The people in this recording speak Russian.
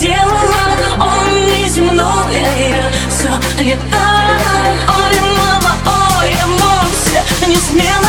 делала Он неземное Все летает. Ой, мама, ой, эмоция Не смело